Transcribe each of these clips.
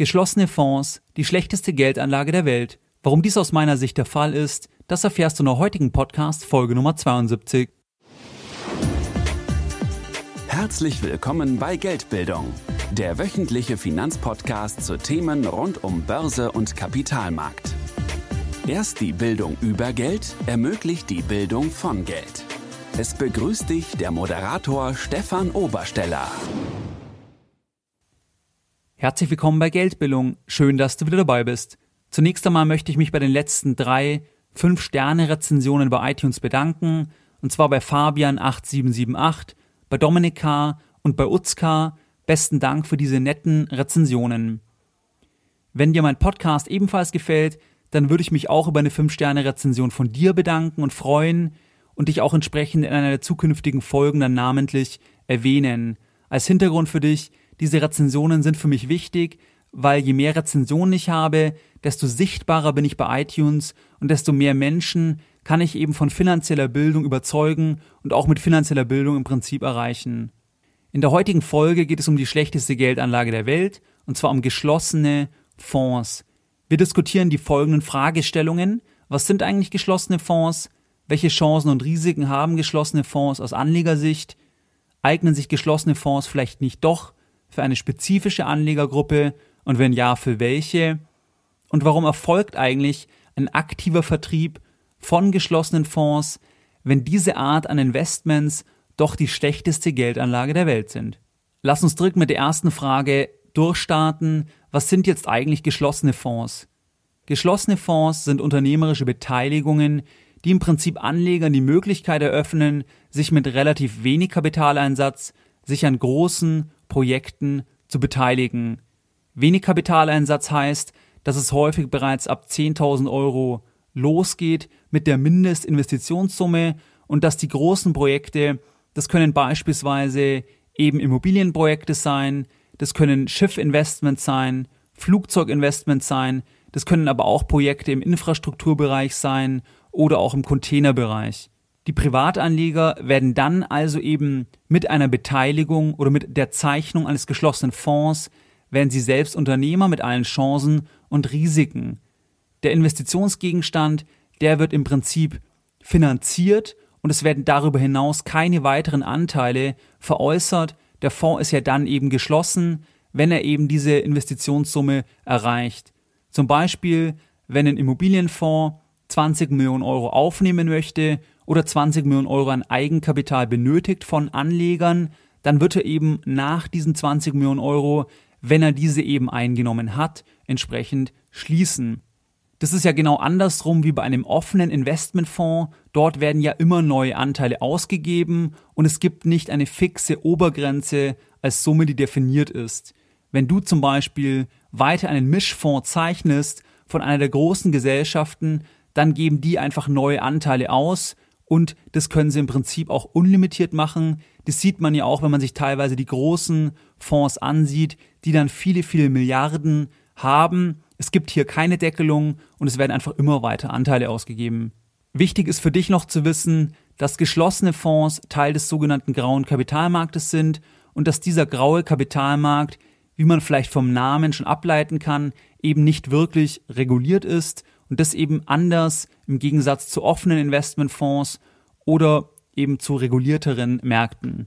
Geschlossene Fonds, die schlechteste Geldanlage der Welt. Warum dies aus meiner Sicht der Fall ist, das erfährst du in der heutigen Podcast Folge Nummer 72. Herzlich willkommen bei Geldbildung, der wöchentliche Finanzpodcast zu Themen rund um Börse und Kapitalmarkt. Erst die Bildung über Geld ermöglicht die Bildung von Geld. Es begrüßt dich der Moderator Stefan Obersteller. Herzlich willkommen bei Geldbildung. Schön, dass du wieder dabei bist. Zunächst einmal möchte ich mich bei den letzten drei 5-Sterne-Rezensionen bei iTunes bedanken. Und zwar bei Fabian8778, bei Dominik K. und bei Utzka. Besten Dank für diese netten Rezensionen. Wenn dir mein Podcast ebenfalls gefällt, dann würde ich mich auch über eine 5-Sterne-Rezension von dir bedanken und freuen und dich auch entsprechend in einer der zukünftigen Folgen dann namentlich erwähnen. Als Hintergrund für dich, diese Rezensionen sind für mich wichtig, weil je mehr Rezensionen ich habe, desto sichtbarer bin ich bei iTunes und desto mehr Menschen kann ich eben von finanzieller Bildung überzeugen und auch mit finanzieller Bildung im Prinzip erreichen. In der heutigen Folge geht es um die schlechteste Geldanlage der Welt, und zwar um geschlossene Fonds. Wir diskutieren die folgenden Fragestellungen. Was sind eigentlich geschlossene Fonds? Welche Chancen und Risiken haben geschlossene Fonds aus Anlegersicht? Eignen sich geschlossene Fonds vielleicht nicht doch für eine spezifische Anlegergruppe und wenn ja, für welche? Und warum erfolgt eigentlich ein aktiver Vertrieb von geschlossenen Fonds, wenn diese Art an Investments doch die schlechteste Geldanlage der Welt sind? Lass uns direkt mit der ersten Frage durchstarten. Was sind jetzt eigentlich geschlossene Fonds? Geschlossene Fonds sind unternehmerische Beteiligungen, die im Prinzip Anlegern die Möglichkeit eröffnen, sich mit relativ wenig Kapitaleinsatz sich an großen Projekten zu beteiligen. Wenig Kapitaleinsatz heißt, dass es häufig bereits ab 10.000 Euro losgeht mit der Mindestinvestitionssumme und dass die großen Projekte, das können beispielsweise eben Immobilienprojekte sein, das können Schiffinvestments sein, Flugzeuginvestments sein, das können aber auch Projekte im Infrastrukturbereich sein oder auch im Containerbereich. Die Privatanleger werden dann also eben mit einer Beteiligung oder mit der Zeichnung eines geschlossenen Fonds werden sie selbst Unternehmer mit allen Chancen und Risiken. Der Investitionsgegenstand, der wird im Prinzip finanziert und es werden darüber hinaus keine weiteren Anteile veräußert. Der Fonds ist ja dann eben geschlossen, wenn er eben diese Investitionssumme erreicht. Zum Beispiel, wenn ein Immobilienfonds 20 Millionen Euro aufnehmen möchte oder 20 Millionen Euro an Eigenkapital benötigt von Anlegern, dann wird er eben nach diesen 20 Millionen Euro, wenn er diese eben eingenommen hat, entsprechend schließen. Das ist ja genau andersrum wie bei einem offenen Investmentfonds. Dort werden ja immer neue Anteile ausgegeben und es gibt nicht eine fixe Obergrenze als Summe, die definiert ist. Wenn du zum Beispiel weiter einen Mischfonds zeichnest von einer der großen Gesellschaften, dann geben die einfach neue Anteile aus und das können sie im Prinzip auch unlimitiert machen. Das sieht man ja auch, wenn man sich teilweise die großen Fonds ansieht, die dann viele, viele Milliarden haben. Es gibt hier keine Deckelung und es werden einfach immer weiter Anteile ausgegeben. Wichtig ist für dich noch zu wissen, dass geschlossene Fonds Teil des sogenannten grauen Kapitalmarktes sind und dass dieser graue Kapitalmarkt, wie man vielleicht vom Namen schon ableiten kann, eben nicht wirklich reguliert ist und das eben anders im Gegensatz zu offenen Investmentfonds oder eben zu regulierteren Märkten.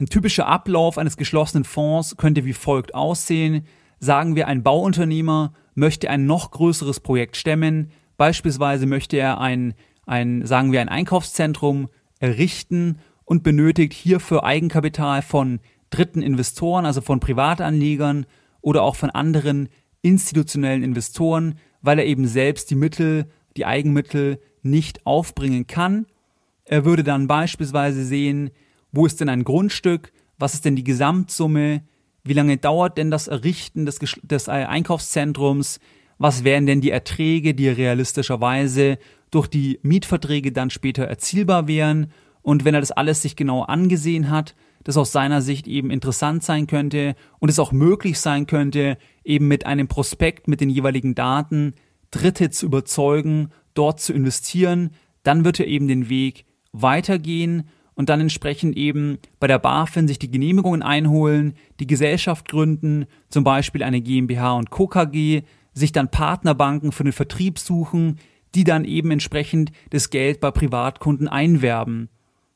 Ein typischer Ablauf eines geschlossenen Fonds könnte wie folgt aussehen. Sagen wir, ein Bauunternehmer möchte ein noch größeres Projekt stemmen. Beispielsweise möchte er ein, ein, sagen wir, ein Einkaufszentrum errichten und benötigt hierfür Eigenkapital von dritten Investoren, also von Privatanlegern oder auch von anderen institutionellen Investoren, weil er eben selbst die Mittel, die Eigenmittel nicht aufbringen kann. Er würde dann beispielsweise sehen, wo ist denn ein Grundstück, was ist denn die Gesamtsumme, wie lange dauert denn das Errichten des, des Einkaufszentrums, was wären denn die Erträge, die realistischerweise durch die Mietverträge dann später erzielbar wären. Und wenn er das alles sich genau angesehen hat, das aus seiner Sicht eben interessant sein könnte und es auch möglich sein könnte, eben mit einem Prospekt mit den jeweiligen Daten Dritte zu überzeugen, dort zu investieren, dann wird er eben den Weg weitergehen und dann entsprechend eben bei der BaFin sich die Genehmigungen einholen, die Gesellschaft gründen, zum Beispiel eine GmbH und Co. KG, sich dann Partnerbanken für den Vertrieb suchen, die dann eben entsprechend das Geld bei Privatkunden einwerben.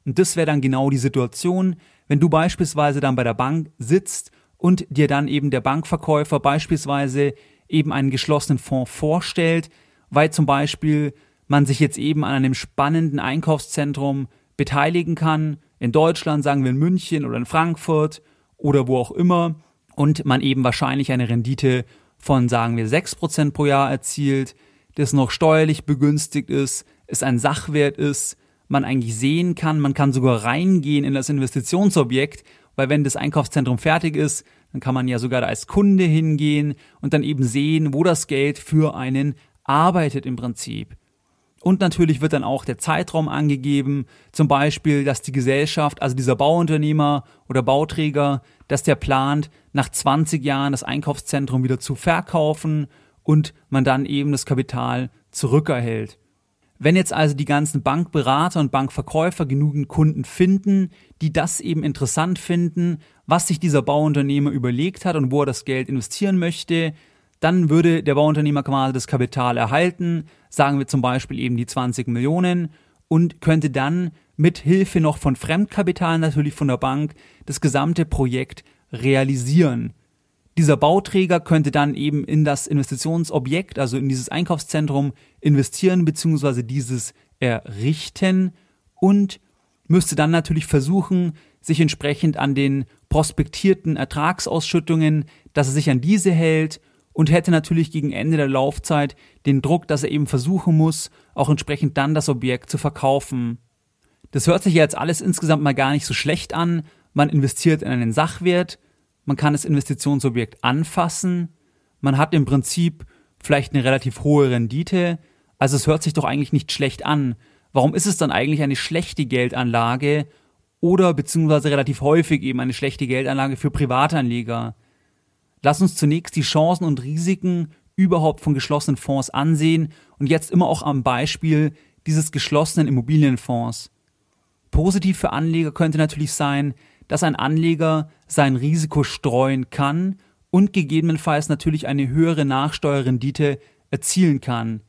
Und das wäre dann genau die Situation, wenn du beispielsweise dann bei der Bank sitzt und dir dann eben der Bankverkäufer beispielsweise eben einen geschlossenen Fonds vorstellt, weil zum Beispiel man sich jetzt eben an einem spannenden Einkaufszentrum beteiligen kann. In Deutschland, sagen wir in München oder in Frankfurt oder wo auch immer. Und man eben wahrscheinlich eine Rendite von, sagen wir, 6% pro Jahr erzielt, das noch steuerlich begünstigt ist, es ein Sachwert ist, man eigentlich sehen kann, man kann sogar reingehen in das Investitionsobjekt, weil wenn das Einkaufszentrum fertig ist, dann kann man ja sogar als Kunde hingehen und dann eben sehen, wo das Geld für einen arbeitet im Prinzip. Und natürlich wird dann auch der Zeitraum angegeben, zum Beispiel, dass die Gesellschaft, also dieser Bauunternehmer oder Bauträger, dass der plant, nach 20 Jahren das Einkaufszentrum wieder zu verkaufen und man dann eben das Kapital zurückerhält. Wenn jetzt also die ganzen Bankberater und Bankverkäufer genügend Kunden finden, die das eben interessant finden, was sich dieser Bauunternehmer überlegt hat und wo er das Geld investieren möchte, dann würde der Bauunternehmer quasi das Kapital erhalten, sagen wir zum Beispiel eben die 20 Millionen und könnte dann mit Hilfe noch von Fremdkapital natürlich von der Bank das gesamte Projekt realisieren. Dieser Bauträger könnte dann eben in das Investitionsobjekt, also in dieses Einkaufszentrum investieren bzw. dieses errichten und müsste dann natürlich versuchen, sich entsprechend an den prospektierten Ertragsausschüttungen, dass er sich an diese hält und hätte natürlich gegen Ende der Laufzeit den Druck, dass er eben versuchen muss, auch entsprechend dann das Objekt zu verkaufen. Das hört sich jetzt alles insgesamt mal gar nicht so schlecht an. Man investiert in einen Sachwert, man kann das Investitionsobjekt anfassen, man hat im Prinzip vielleicht eine relativ hohe Rendite, also es hört sich doch eigentlich nicht schlecht an. Warum ist es dann eigentlich eine schlechte Geldanlage oder beziehungsweise relativ häufig eben eine schlechte Geldanlage für Privatanleger? Lass uns zunächst die Chancen und Risiken überhaupt von geschlossenen Fonds ansehen und jetzt immer auch am Beispiel dieses geschlossenen Immobilienfonds. Positiv für Anleger könnte natürlich sein, dass ein Anleger sein Risiko streuen kann und gegebenenfalls natürlich eine höhere Nachsteuerrendite erzielen kann.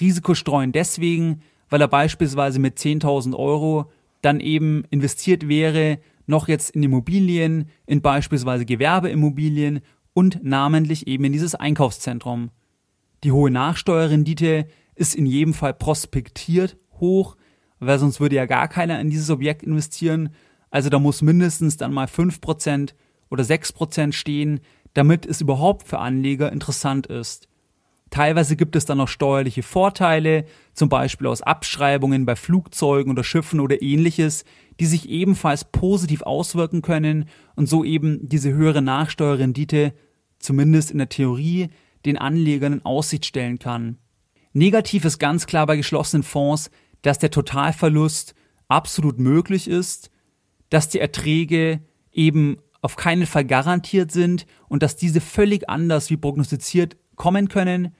Risiko streuen deswegen, weil er beispielsweise mit 10.000 Euro dann eben investiert wäre, noch jetzt in Immobilien, in beispielsweise Gewerbeimmobilien und namentlich eben in dieses Einkaufszentrum. Die hohe Nachsteuerrendite ist in jedem Fall prospektiert hoch, weil sonst würde ja gar keiner in dieses Objekt investieren also da muss mindestens dann mal 5% oder 6% stehen, damit es überhaupt für Anleger interessant ist. Teilweise gibt es dann noch steuerliche Vorteile, zum Beispiel aus Abschreibungen bei Flugzeugen oder Schiffen oder ähnliches, die sich ebenfalls positiv auswirken können und so eben diese höhere Nachsteuerrendite, zumindest in der Theorie, den Anlegern in Aussicht stellen kann. Negativ ist ganz klar bei geschlossenen Fonds, dass der Totalverlust absolut möglich ist dass die Erträge eben auf keinen Fall garantiert sind und dass diese völlig anders wie prognostiziert kommen können.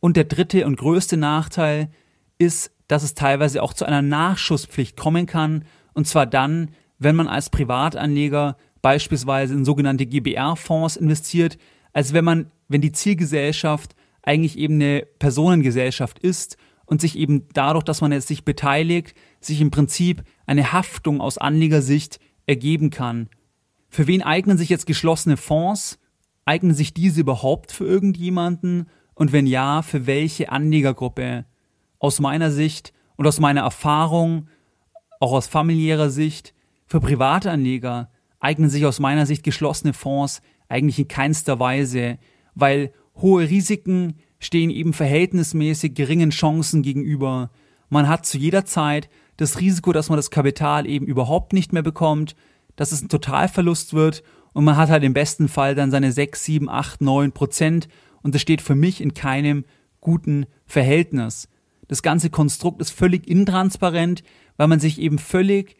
Und der dritte und größte Nachteil ist, dass es teilweise auch zu einer Nachschusspflicht kommen kann, und zwar dann, wenn man als Privatanleger beispielsweise in sogenannte GBR-Fonds investiert, als wenn man, wenn die Zielgesellschaft eigentlich eben eine Personengesellschaft ist und sich eben dadurch, dass man jetzt sich beteiligt, sich im Prinzip eine Haftung aus Anlegersicht ergeben kann. Für wen eignen sich jetzt geschlossene Fonds? Eignen sich diese überhaupt für irgendjemanden? Und wenn ja, für welche Anlegergruppe? Aus meiner Sicht und aus meiner Erfahrung, auch aus familiärer Sicht, für Privatanleger eignen sich aus meiner Sicht geschlossene Fonds eigentlich in keinster Weise, weil hohe Risiken stehen eben verhältnismäßig geringen Chancen gegenüber. Man hat zu jeder Zeit das Risiko, dass man das Kapital eben überhaupt nicht mehr bekommt, dass es ein Totalverlust wird und man hat halt im besten Fall dann seine 6, 7, 8, 9 Prozent und das steht für mich in keinem guten Verhältnis. Das ganze Konstrukt ist völlig intransparent, weil man sich eben völlig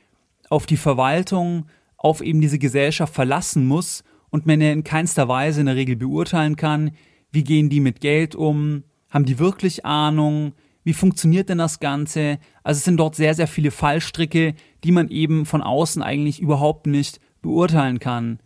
auf die Verwaltung, auf eben diese Gesellschaft verlassen muss und man ja in keinster Weise in der Regel beurteilen kann, wie gehen die mit Geld um, haben die wirklich Ahnung, Wie funktioniert denn das Ganze? Also es sind dort sehr, sehr viele Fallstricke, die man eben von außen eigentlich überhaupt nicht beurteilen kann.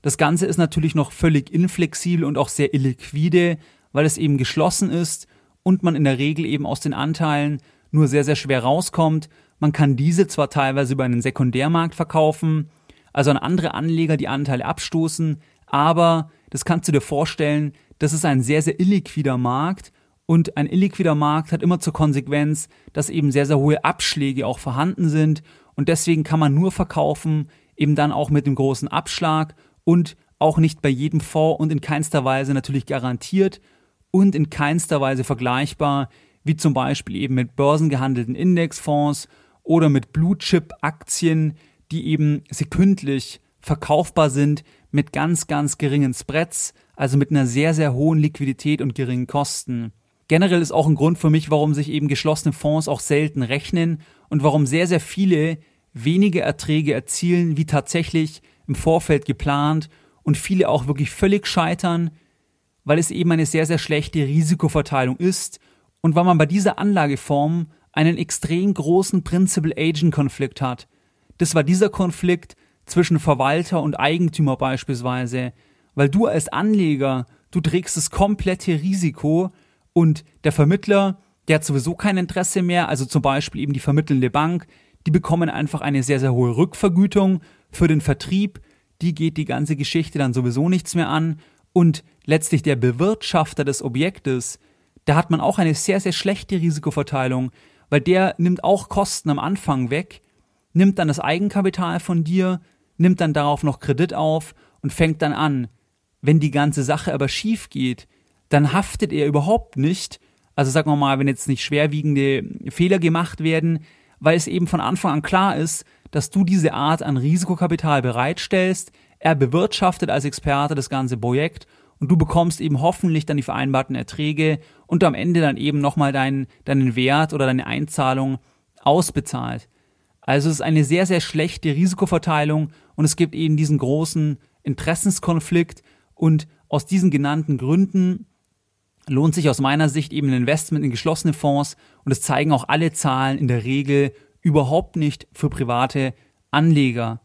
Das Ganze ist natürlich noch völlig inflexibel und auch sehr illiquide, weil es eben geschlossen ist und man in der Regel eben aus den Anteilen nur sehr, sehr schwer rauskommt. Man kann diese zwar teilweise über einen Sekundärmarkt verkaufen, also an andere Anleger die Anteile abstoßen, aber das kannst du dir vorstellen, das ist ein sehr, sehr illiquider Markt und ein illiquider Markt hat immer zur Konsequenz, dass eben sehr, sehr hohe Abschläge auch vorhanden sind und deswegen kann man nur verkaufen, eben dann auch mit dem großen Abschlag und auch nicht bei jedem Fonds und in keinster Weise natürlich garantiert und in keinster Weise vergleichbar, wie zum Beispiel eben mit börsengehandelten Indexfonds oder mit Blue Chip Aktien, die eben sekündlich verkaufbar sind mit ganz, ganz geringen Spreads, also mit einer sehr, sehr hohen Liquidität und geringen Kosten. Generell ist auch ein Grund für mich, warum sich eben geschlossene Fonds auch selten rechnen und warum sehr, sehr viele wenige Erträge erzielen, wie tatsächlich im Vorfeld geplant und viele auch wirklich völlig scheitern, weil es eben eine sehr, sehr schlechte Risikoverteilung ist und weil man bei dieser Anlageform einen extrem großen Principal-Agent-Konflikt hat. Das war dieser Konflikt zwischen Verwalter und Eigentümer beispielsweise, weil du als Anleger, du trägst das komplette Risiko und der Vermittler, der hat sowieso kein Interesse mehr, also zum Beispiel eben die vermittelnde Bank, die bekommen einfach eine sehr, sehr hohe Rückvergütung für den Vertrieb, die geht die ganze Geschichte dann sowieso nichts mehr an und letztlich der Bewirtschafter des Objektes, da hat man auch eine sehr, sehr schlechte Risikoverteilung, weil der nimmt auch Kosten am Anfang weg, nimmt dann das Eigenkapital von dir, nimmt dann darauf noch Kredit auf und fängt dann an. Wenn die ganze Sache aber schief geht, dann haftet er überhaupt nicht. Also sagen wir mal, wenn jetzt nicht schwerwiegende Fehler gemacht werden, weil es eben von Anfang an klar ist, dass du diese Art an Risikokapital bereitstellst. Er bewirtschaftet als Experte das ganze Projekt und du bekommst eben hoffentlich dann die vereinbarten Erträge und am Ende dann eben nochmal deinen, deinen Wert oder deine Einzahlung ausbezahlt. Also es ist eine sehr, sehr schlechte Risikoverteilung und es gibt eben diesen großen Interessenskonflikt und aus diesen genannten Gründen lohnt sich aus meiner Sicht eben ein Investment in geschlossene Fonds und es zeigen auch alle Zahlen in der Regel überhaupt nicht für private Anleger.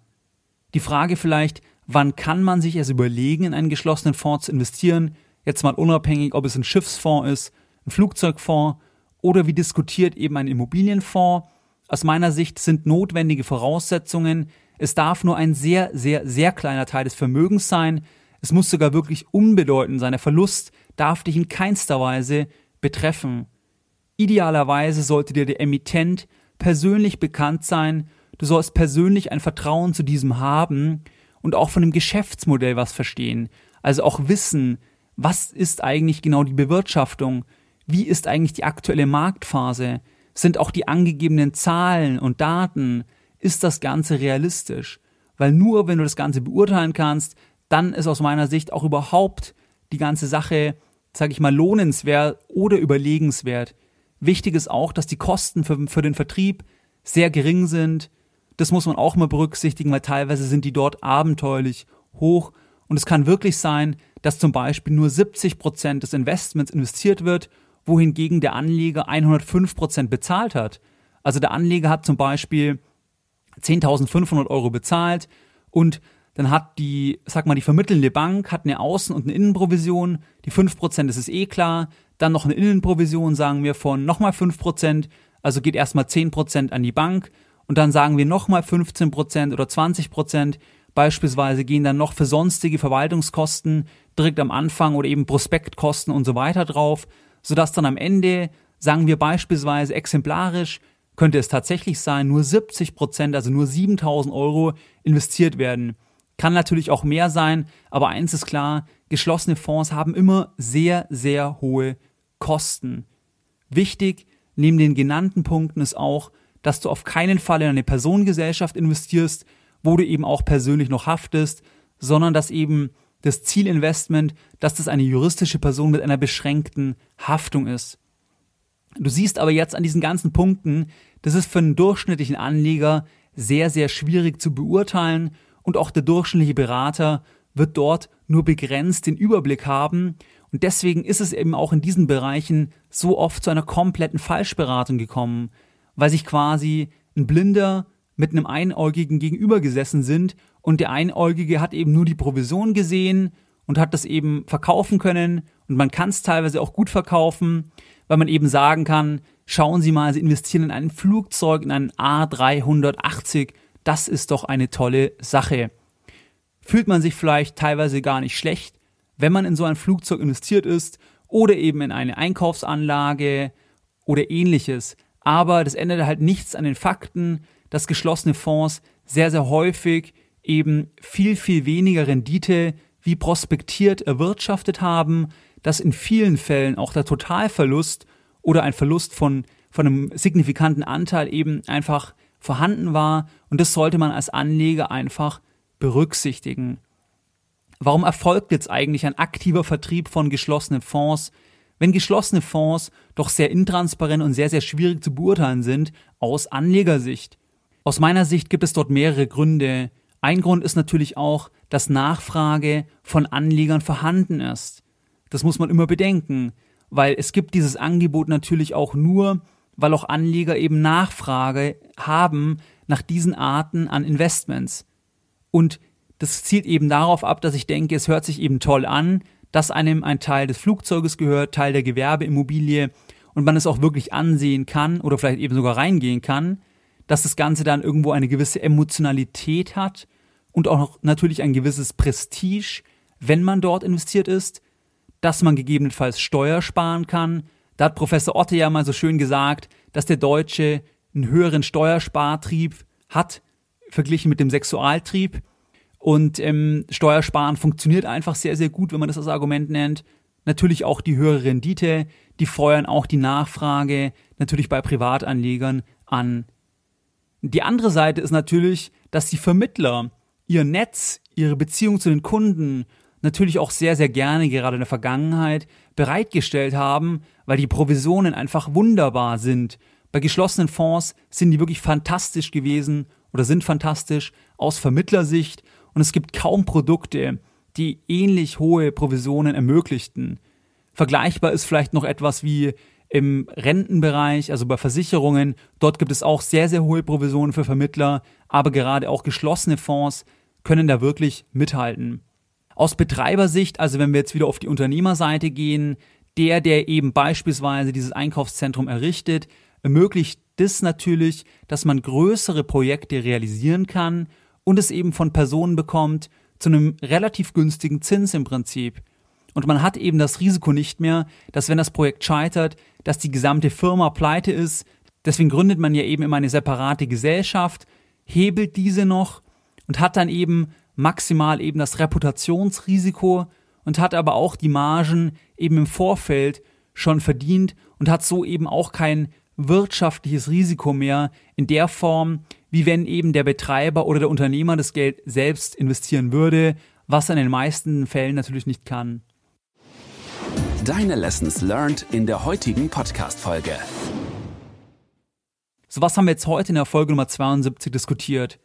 Die Frage vielleicht, wann kann man sich es überlegen, in einen geschlossenen Fonds zu investieren? Jetzt mal unabhängig, ob es ein Schiffsfonds ist, ein Flugzeugfonds oder wie diskutiert eben ein Immobilienfonds. Aus meiner Sicht sind notwendige Voraussetzungen. Es darf nur ein sehr, sehr, sehr kleiner Teil des Vermögens sein. Es muss sogar wirklich unbedeutend sein. Der Verlust darf dich in keinster Weise betreffen. Idealerweise sollte dir der Emittent persönlich bekannt sein, du sollst persönlich ein Vertrauen zu diesem haben und auch von dem Geschäftsmodell was verstehen, also auch wissen, was ist eigentlich genau die Bewirtschaftung, wie ist eigentlich die aktuelle Marktphase, sind auch die angegebenen Zahlen und Daten, ist das Ganze realistisch? Weil nur wenn du das Ganze beurteilen kannst, dann ist aus meiner Sicht auch überhaupt die ganze Sache, sage ich mal, lohnenswert oder überlegenswert. Wichtig ist auch, dass die Kosten für, für den Vertrieb sehr gering sind. Das muss man auch mal berücksichtigen, weil teilweise sind die dort abenteuerlich hoch. Und es kann wirklich sein, dass zum Beispiel nur 70 Prozent des Investments investiert wird, wohingegen der Anleger 105 Prozent bezahlt hat. Also der Anleger hat zum Beispiel 10.500 Euro bezahlt und dann hat die, sag mal, die vermittelnde Bank hat eine Außen- und eine Innenprovision. Die 5%, das ist eh klar. Dann noch eine Innenprovision, sagen wir, von nochmal 5%, also geht erstmal 10% an die Bank und dann sagen wir nochmal 15% oder 20%. Beispielsweise gehen dann noch für sonstige Verwaltungskosten direkt am Anfang oder eben Prospektkosten und so weiter drauf, sodass dann am Ende, sagen wir beispielsweise exemplarisch, könnte es tatsächlich sein, nur 70% also nur 7000 Euro investiert werden. Kann natürlich auch mehr sein, aber eins ist klar, geschlossene Fonds haben immer sehr, sehr hohe Kosten. Wichtig neben den genannten Punkten ist auch, dass du auf keinen Fall in eine Personengesellschaft investierst, wo du eben auch persönlich noch haftest, sondern dass eben das Zielinvestment, dass das eine juristische Person mit einer beschränkten Haftung ist. Du siehst aber jetzt an diesen ganzen Punkten, das ist für einen durchschnittlichen Anleger sehr, sehr schwierig zu beurteilen und auch der durchschnittliche Berater wird dort nur begrenzt den Überblick haben. Und deswegen ist es eben auch in diesen Bereichen so oft zu einer kompletten Falschberatung gekommen, weil sich quasi ein Blinder mit einem Einäugigen gegenüber gesessen sind und der Einäugige hat eben nur die Provision gesehen und hat das eben verkaufen können. Und man kann es teilweise auch gut verkaufen, weil man eben sagen kann, schauen Sie mal, Sie investieren in ein Flugzeug, in einen A380, das ist doch eine tolle Sache. Fühlt man sich vielleicht teilweise gar nicht schlecht, wenn man in so ein Flugzeug investiert ist oder eben in eine Einkaufsanlage oder ähnliches. Aber das ändert halt nichts an den Fakten, dass geschlossene Fonds sehr, sehr häufig eben viel, viel weniger Rendite wie prospektiert erwirtschaftet haben, dass in vielen Fällen auch der Totalverlust oder ein Verlust von, von einem signifikanten Anteil eben einfach vorhanden war und das sollte man als Anleger einfach berücksichtigen. Warum erfolgt jetzt eigentlich ein aktiver Vertrieb von geschlossenen Fonds, wenn geschlossene Fonds doch sehr intransparent und sehr, sehr schwierig zu beurteilen sind aus Anlegersicht? Aus meiner Sicht gibt es dort mehrere Gründe. Ein Grund ist natürlich auch, dass Nachfrage von Anlegern vorhanden ist. Das muss man immer bedenken, weil es gibt dieses Angebot natürlich auch nur, weil auch Anleger eben Nachfrage haben nach diesen Arten an Investments. Und das zielt eben darauf ab, dass ich denke, es hört sich eben toll an, dass einem ein Teil des Flugzeuges gehört, Teil der Gewerbeimmobilie und man es auch wirklich ansehen kann oder vielleicht eben sogar reingehen kann dass das Ganze dann irgendwo eine gewisse Emotionalität hat und auch natürlich ein gewisses Prestige, wenn man dort investiert ist, dass man gegebenenfalls Steuer sparen kann. Da hat Professor Otte ja mal so schön gesagt, dass der Deutsche einen höheren Steuerspartrieb hat, verglichen mit dem Sexualtrieb. Und ähm, Steuersparen funktioniert einfach sehr, sehr gut, wenn man das als Argument nennt. Natürlich auch die höhere Rendite, die feuern auch die Nachfrage natürlich bei Privatanlegern an. Die andere Seite ist natürlich, dass die Vermittler ihr Netz, ihre Beziehung zu den Kunden natürlich auch sehr, sehr gerne gerade in der Vergangenheit bereitgestellt haben, weil die Provisionen einfach wunderbar sind. Bei geschlossenen Fonds sind die wirklich fantastisch gewesen oder sind fantastisch aus Vermittlersicht und es gibt kaum Produkte, die ähnlich hohe Provisionen ermöglichten. Vergleichbar ist vielleicht noch etwas wie im Rentenbereich, also bei Versicherungen, dort gibt es auch sehr, sehr hohe Provisionen für Vermittler, aber gerade auch geschlossene Fonds können da wirklich mithalten. Aus Betreibersicht, also wenn wir jetzt wieder auf die Unternehmerseite gehen, der, der eben beispielsweise dieses Einkaufszentrum errichtet, ermöglicht das natürlich, dass man größere Projekte realisieren kann und es eben von Personen bekommt zu einem relativ günstigen Zins im Prinzip. Und man hat eben das Risiko nicht mehr, dass wenn das Projekt scheitert, dass die gesamte Firma pleite ist. Deswegen gründet man ja eben immer eine separate Gesellschaft, hebelt diese noch und hat dann eben maximal eben das Reputationsrisiko und hat aber auch die Margen eben im Vorfeld schon verdient und hat so eben auch kein wirtschaftliches Risiko mehr in der Form, wie wenn eben der Betreiber oder der Unternehmer das Geld selbst investieren würde, was er in den meisten Fällen natürlich nicht kann. Deine Lessons learned in der heutigen Podcast-Folge. So, was haben wir jetzt heute in der Folge Nummer 72 diskutiert?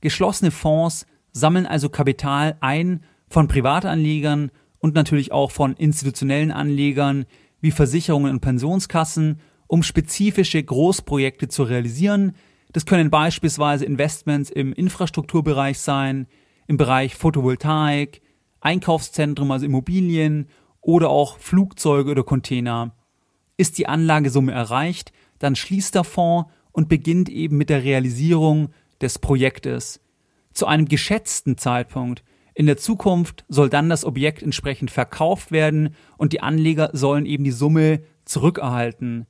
Geschlossene Fonds sammeln also Kapital ein von Privatanlegern und natürlich auch von institutionellen Anlegern wie Versicherungen und Pensionskassen, um spezifische Großprojekte zu realisieren. Das können beispielsweise Investments im Infrastrukturbereich sein, im Bereich Photovoltaik, Einkaufszentrum, also Immobilien oder auch Flugzeuge oder Container. Ist die Anlagesumme erreicht, dann schließt der Fonds und beginnt eben mit der Realisierung des Projektes. Zu einem geschätzten Zeitpunkt in der Zukunft soll dann das Objekt entsprechend verkauft werden und die Anleger sollen eben die Summe zurückerhalten.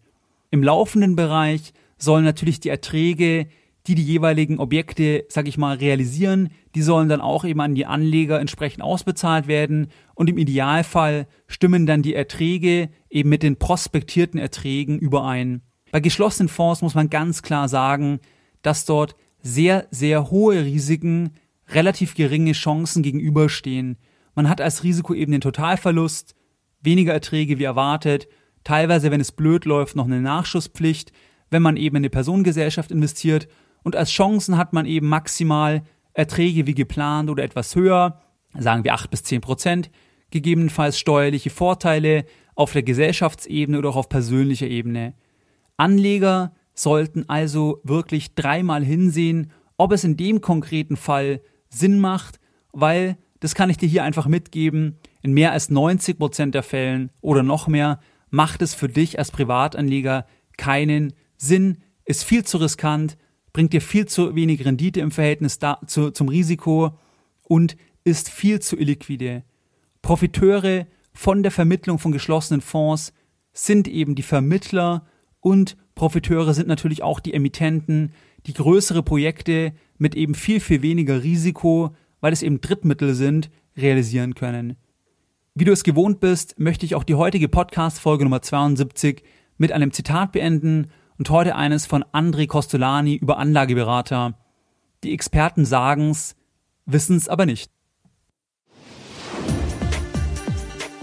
Im laufenden Bereich sollen natürlich die Erträge die die jeweiligen Objekte, sag ich mal, realisieren, die sollen dann auch eben an die Anleger entsprechend ausbezahlt werden und im Idealfall stimmen dann die Erträge eben mit den prospektierten Erträgen überein. Bei geschlossenen Fonds muss man ganz klar sagen, dass dort sehr, sehr hohe Risiken relativ geringe Chancen gegenüberstehen. Man hat als Risiko eben den Totalverlust, weniger Erträge wie erwartet, teilweise, wenn es blöd läuft, noch eine Nachschusspflicht, wenn man eben in eine Personengesellschaft investiert und als Chancen hat man eben maximal Erträge wie geplant oder etwas höher, sagen wir 8 bis 10 Prozent, gegebenenfalls steuerliche Vorteile auf der Gesellschaftsebene oder auch auf persönlicher Ebene. Anleger sollten also wirklich dreimal hinsehen, ob es in dem konkreten Fall Sinn macht, weil, das kann ich dir hier einfach mitgeben, in mehr als 90 Prozent der Fällen oder noch mehr macht es für dich als Privatanleger keinen Sinn, ist viel zu riskant, bringt dir viel zu wenig Rendite im Verhältnis da, zu, zum Risiko und ist viel zu illiquide. Profiteure von der Vermittlung von geschlossenen Fonds sind eben die Vermittler und Profiteure sind natürlich auch die Emittenten, die größere Projekte mit eben viel, viel weniger Risiko, weil es eben Drittmittel sind, realisieren können. Wie du es gewohnt bist, möchte ich auch die heutige Podcast-Folge Nummer 72 mit einem Zitat beenden und heute eines von André Costolani über Anlageberater. Die Experten sagen's, wissen's aber nicht.